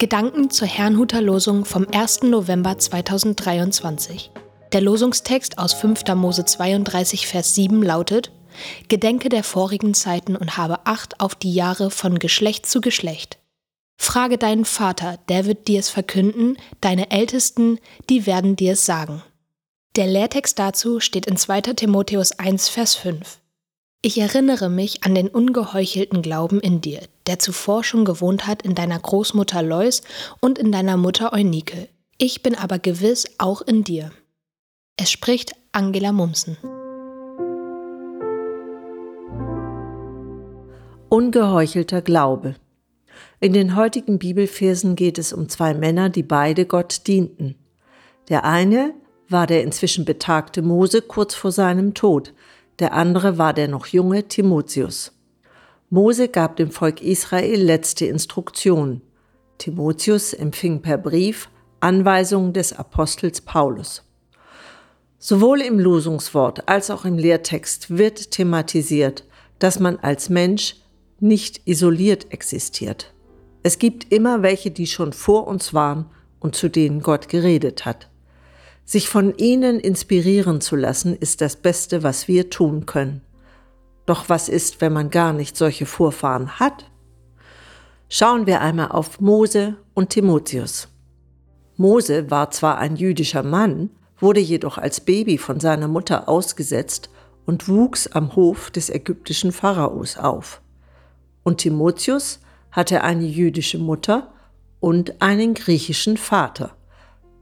Gedanken zur Herrnhuter Losung vom 1. November 2023. Der Losungstext aus 5. Mose 32, Vers 7 lautet: Gedenke der vorigen Zeiten und habe Acht auf die Jahre von Geschlecht zu Geschlecht. Frage deinen Vater, der wird dir es verkünden, deine Ältesten, die werden dir es sagen. Der Lehrtext dazu steht in 2. Timotheus 1, Vers 5. Ich erinnere mich an den ungeheuchelten Glauben in dir, der zuvor schon gewohnt hat in deiner Großmutter Lois und in deiner Mutter Eunike. Ich bin aber gewiss auch in dir. Es spricht Angela Mumsen. Ungeheuchelter Glaube. In den heutigen Bibelversen geht es um zwei Männer, die beide Gott dienten. Der eine war der inzwischen betagte Mose kurz vor seinem Tod, der andere war der noch junge Timotheus. Mose gab dem Volk Israel letzte Instruktionen. Timotheus empfing per Brief Anweisungen des Apostels Paulus. Sowohl im Losungswort als auch im Lehrtext wird thematisiert, dass man als Mensch nicht isoliert existiert. Es gibt immer welche, die schon vor uns waren und zu denen Gott geredet hat. Sich von ihnen inspirieren zu lassen, ist das Beste, was wir tun können. Doch was ist, wenn man gar nicht solche Vorfahren hat? Schauen wir einmal auf Mose und Timotheus. Mose war zwar ein jüdischer Mann, wurde jedoch als Baby von seiner Mutter ausgesetzt und wuchs am Hof des ägyptischen Pharaos auf. Und Timotheus hatte eine jüdische Mutter und einen griechischen Vater.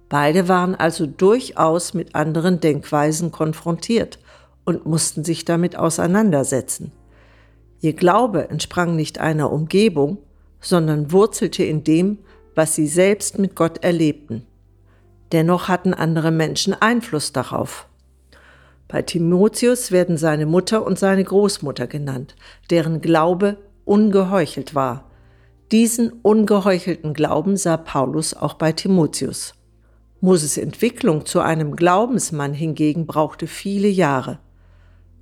Beide waren also durchaus mit anderen Denkweisen konfrontiert und mussten sich damit auseinandersetzen. Ihr Glaube entsprang nicht einer Umgebung, sondern wurzelte in dem, was sie selbst mit Gott erlebten. Dennoch hatten andere Menschen Einfluss darauf. Bei Timotheus werden seine Mutter und seine Großmutter genannt, deren Glaube ungeheuchelt war. Diesen ungeheuchelten Glauben sah Paulus auch bei Timotheus. Moses Entwicklung zu einem Glaubensmann hingegen brauchte viele Jahre.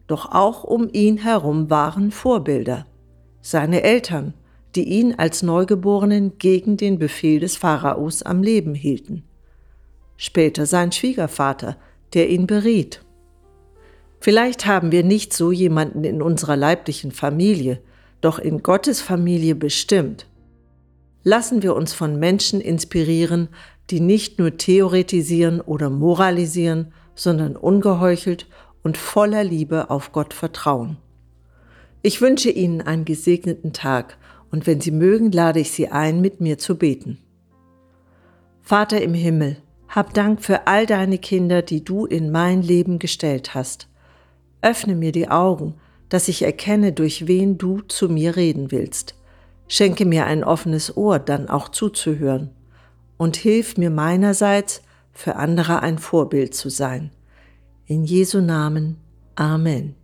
Doch auch um ihn herum waren Vorbilder. Seine Eltern, die ihn als Neugeborenen gegen den Befehl des Pharaos am Leben hielten. Später sein Schwiegervater, der ihn beriet. Vielleicht haben wir nicht so jemanden in unserer leiblichen Familie, doch in Gottes Familie bestimmt. Lassen wir uns von Menschen inspirieren, die nicht nur theoretisieren oder moralisieren, sondern ungeheuchelt und voller Liebe auf Gott vertrauen. Ich wünsche Ihnen einen gesegneten Tag und wenn Sie mögen, lade ich Sie ein, mit mir zu beten. Vater im Himmel, hab Dank für all deine Kinder, die du in mein Leben gestellt hast. Öffne mir die Augen, dass ich erkenne, durch wen du zu mir reden willst. Schenke mir ein offenes Ohr, dann auch zuzuhören und hilf mir meinerseits, für andere ein Vorbild zu sein. In Jesu Namen. Amen.